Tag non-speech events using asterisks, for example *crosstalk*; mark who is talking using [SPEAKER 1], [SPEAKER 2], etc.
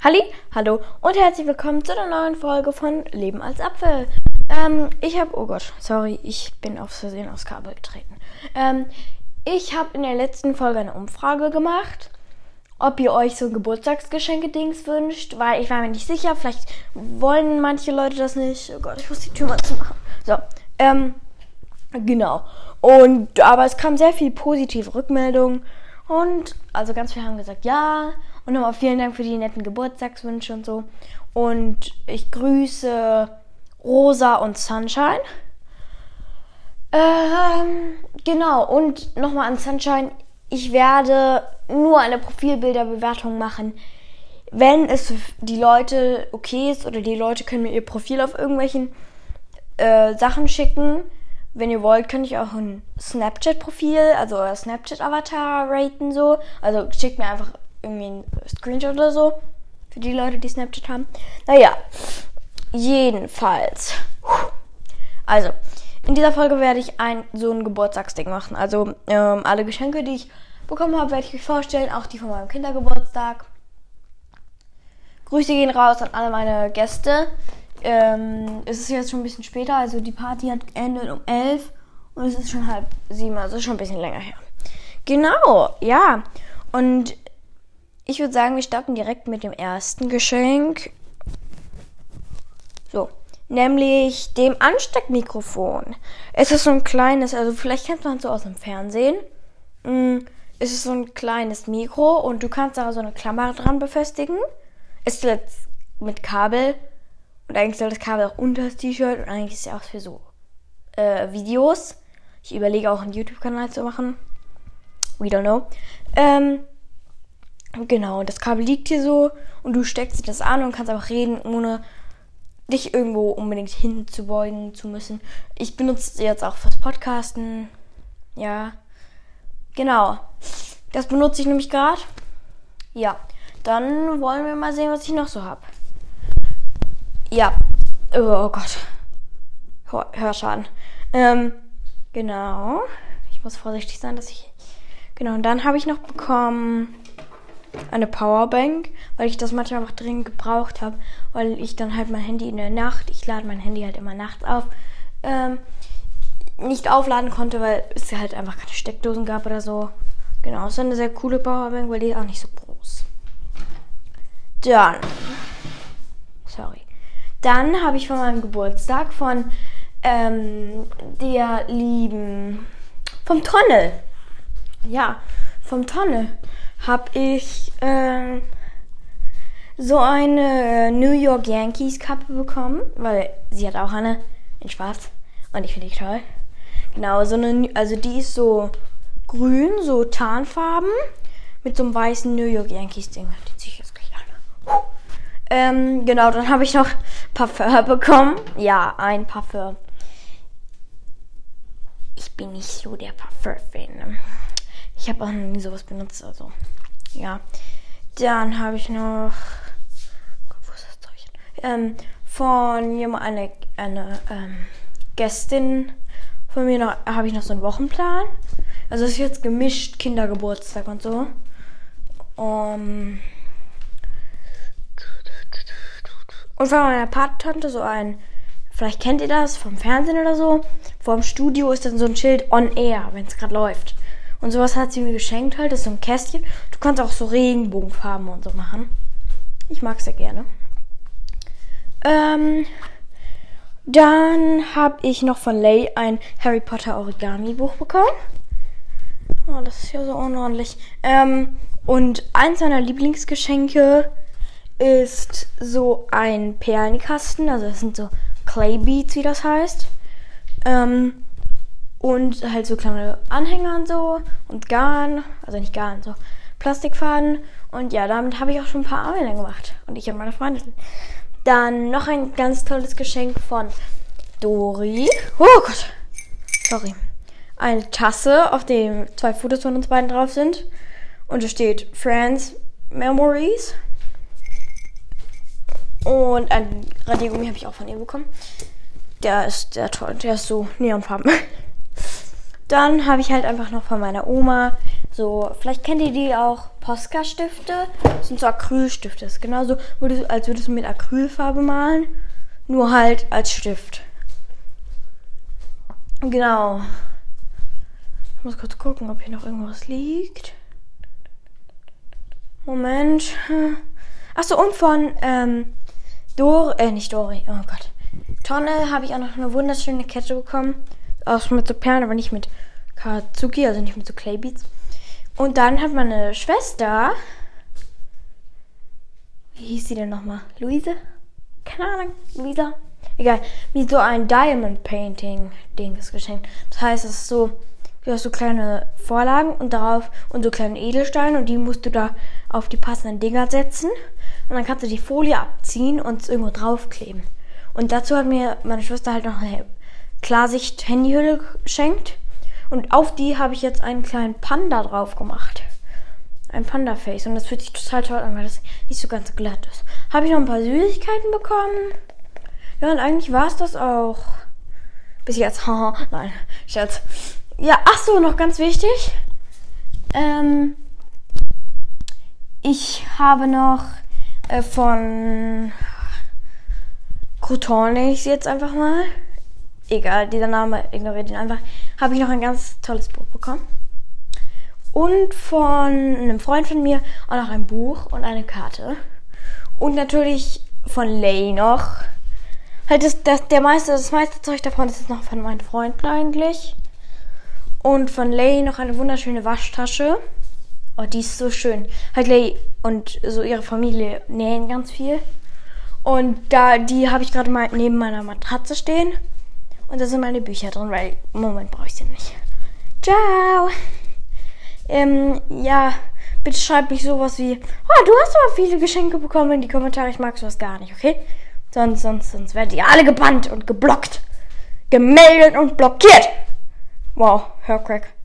[SPEAKER 1] Halli, hallo und herzlich willkommen zu einer neuen Folge von Leben als Apfel. Ähm, ich habe, oh Gott, sorry, ich bin aufs Versehen aufs Kabel getreten. Ähm, ich habe in der letzten Folge eine Umfrage gemacht, ob ihr euch so ein Geburtstagsgeschenke-Dings wünscht, weil ich war mir nicht sicher, vielleicht wollen manche Leute das nicht. Oh Gott, ich muss die Tür mal zumachen. So, ähm, genau. Und, aber es kam sehr viel positive Rückmeldung und, also ganz viele haben gesagt, ja, und nochmal vielen Dank für die netten Geburtstagswünsche und so. Und ich grüße Rosa und Sunshine. Ähm, genau, und nochmal an Sunshine. Ich werde nur eine Profilbilderbewertung machen, wenn es für die Leute okay ist oder die Leute können mir ihr Profil auf irgendwelchen äh, Sachen schicken. Wenn ihr wollt, könnt ich auch ein Snapchat-Profil, also Snapchat-Avatar raten so. Also schickt mir einfach irgendwie ein Screenshot oder so. Für die Leute, die Snapchat haben. Naja, jedenfalls. Also, in dieser Folge werde ich ein so ein Geburtstagsding machen. Also, ähm, alle Geschenke, die ich bekommen habe, werde ich euch vorstellen. Auch die von meinem Kindergeburtstag. Grüße gehen raus an alle meine Gäste. Ähm, es ist jetzt schon ein bisschen später, also die Party hat endet um 11 und es ist schon halb sieben, also schon ein bisschen länger her. Genau, ja. Und ich würde sagen, wir starten direkt mit dem ersten Geschenk. So, nämlich dem Ansteckmikrofon. Es ist so ein kleines, also vielleicht kennt man es so aus dem Fernsehen. Mm, es ist so ein kleines Mikro und du kannst da so eine Klammer dran befestigen. Es ist jetzt mit Kabel und eigentlich soll das Kabel auch unter das T-Shirt und eigentlich ist es ja auch für so äh, Videos. Ich überlege auch einen YouTube-Kanal zu machen. We don't know. Ähm, Genau, das Kabel liegt hier so und du steckst das an und kannst einfach reden, ohne dich irgendwo unbedingt hinzubeugen zu müssen. Ich benutze es jetzt auch fürs Podcasten. Ja, genau. Das benutze ich nämlich gerade. Ja, dann wollen wir mal sehen, was ich noch so habe. Ja, oh Gott. Hörschaden. Ähm, genau. Ich muss vorsichtig sein, dass ich. Genau, und dann habe ich noch bekommen eine Powerbank, weil ich das manchmal einfach dringend gebraucht habe, weil ich dann halt mein Handy in der Nacht, ich lade mein Handy halt immer nachts auf, ähm, nicht aufladen konnte, weil es halt einfach keine Steckdosen gab oder so. Genau, es ist eine sehr coole Powerbank, weil die ist auch nicht so groß. Dann, sorry. Dann habe ich von meinem Geburtstag von ähm, der lieben, vom Tonne. Ja, vom Tonne habe ich äh, so eine New York Yankees Kappe bekommen, weil sie hat auch eine in Schwarz und ich finde die toll. Genau, so eine, also die ist so grün, so Tarnfarben mit so einem weißen New York Yankees Ding. Die ziehe ich jetzt gleich an. Ähm, genau, dann habe ich noch Parfum bekommen. Ja, ein Parfum. Ich bin nicht so der Parfum-Fan. Ich habe auch noch nie sowas benutzt, also ja. Dann habe ich noch wo ist das Zeug? Ähm, von jemand eine eine ähm, Gästin von mir noch habe ich noch so einen Wochenplan. Also es ist jetzt gemischt Kindergeburtstag und so. Um, und von meiner Patentante so ein, vielleicht kennt ihr das vom Fernsehen oder so. Vor Studio ist dann so ein Schild on air, wenn es gerade läuft. Und sowas hat sie mir geschenkt halt. Das ist so ein Kästchen. Du kannst auch so Regenbogenfarben und so machen. Ich mag sehr gerne. Ähm, dann habe ich noch von Lay ein Harry Potter Origami Buch bekommen. Oh, das ist ja so unordentlich. Ähm, und eins seiner Lieblingsgeschenke ist so ein Perlenkasten. Also das sind so Clay Beads, wie das heißt. Ähm, und halt so kleine Anhänger und so und Garn, also nicht Garn, so Plastikfaden. Und ja, damit habe ich auch schon ein paar Armbänder gemacht. Und ich und meine Freundin. Dann noch ein ganz tolles Geschenk von Dori. Oh Gott. Sorry. Eine Tasse, auf dem zwei Fotos von uns beiden drauf sind. Und es steht Friends Memories. Und ein Radiergummi habe ich auch von ihr bekommen. Der ist sehr toll. Der ist so neonfarben. *laughs* Dann habe ich halt einfach noch von meiner Oma so, vielleicht kennt ihr die auch, Posca-Stifte. Das sind so Acrylstifte. Das ist genauso, als würdest du mit Acrylfarbe malen, nur halt als Stift. Genau. Ich muss kurz gucken, ob hier noch irgendwas liegt. Moment. Achso, und von ähm, Dor, äh, nicht Dori, oh Gott. Tonne habe ich auch noch eine wunderschöne Kette bekommen. Auch mit so Perlen, aber nicht mit Katsuki, also nicht mit so Claybeats. Und dann hat meine Schwester, wie hieß sie denn nochmal? Luise? Keine Ahnung, Luisa? Egal, wie so ein Diamond Painting Dings geschenkt. Das heißt, es ist so, du hast so kleine Vorlagen und darauf und so kleine Edelsteine und die musst du da auf die passenden Dinger setzen. Und dann kannst du die Folie abziehen und es irgendwo draufkleben. Und dazu hat mir meine Schwester halt noch eine Klarsicht-Handyhülle geschenkt. Und auf die habe ich jetzt einen kleinen Panda drauf gemacht. Ein Panda-Face. Und das fühlt sich total toll an, weil das nicht so ganz glatt ist. Habe ich noch ein paar Süßigkeiten bekommen. Ja, und eigentlich war es das auch. Bis jetzt. Haha, *laughs* nein, Scherz. Ja, ach so, noch ganz wichtig. Ähm, ich habe noch äh, von Crouton, nenne ich sie jetzt einfach mal. Egal, dieser Name, ignoriert ihn einfach. Habe ich noch ein ganz tolles Buch bekommen. Und von einem Freund von mir auch noch ein Buch und eine Karte. Und natürlich von Lay noch. Halt das, das, der meiste, das meiste Zeug davon ist noch von meinen Freunden eigentlich. Und von Lay noch eine wunderschöne Waschtasche. Oh, die ist so schön. Halt Lay und so ihre Familie nähen ganz viel. Und da, die habe ich gerade mal neben meiner Matratze stehen. Und da sind meine Bücher drin, weil im Moment brauche ich sie nicht. Ciao! Ähm, ja, bitte schreib mich sowas wie, oh, du hast aber viele Geschenke bekommen in die Kommentare, ich mag sowas gar nicht, okay? Sonst, sonst, sonst werdet ihr alle gebannt und geblockt, gemeldet und blockiert. Wow, Hörcrack.